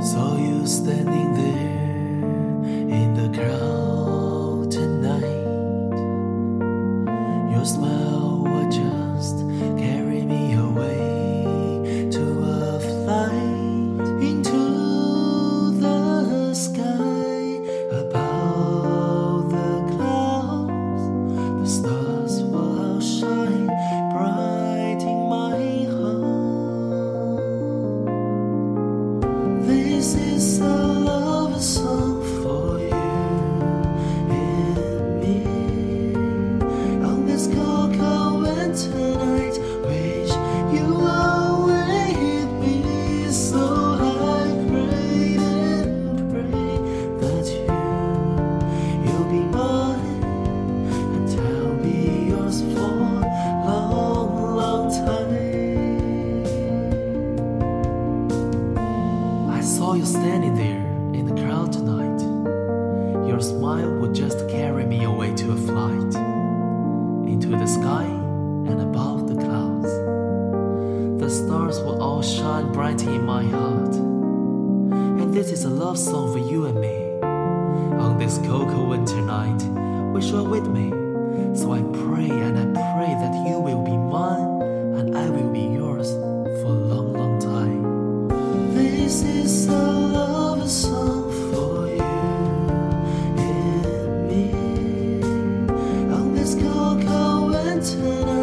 Saw you standing there in the crowd. This is a love song saw you standing there in the crowd tonight. Your smile would just carry me away to a flight into the sky and above the clouds. The stars will all shine bright in my heart. And this is a love song for you and me. On this cold, cold winter night, wish you are with me. So I turn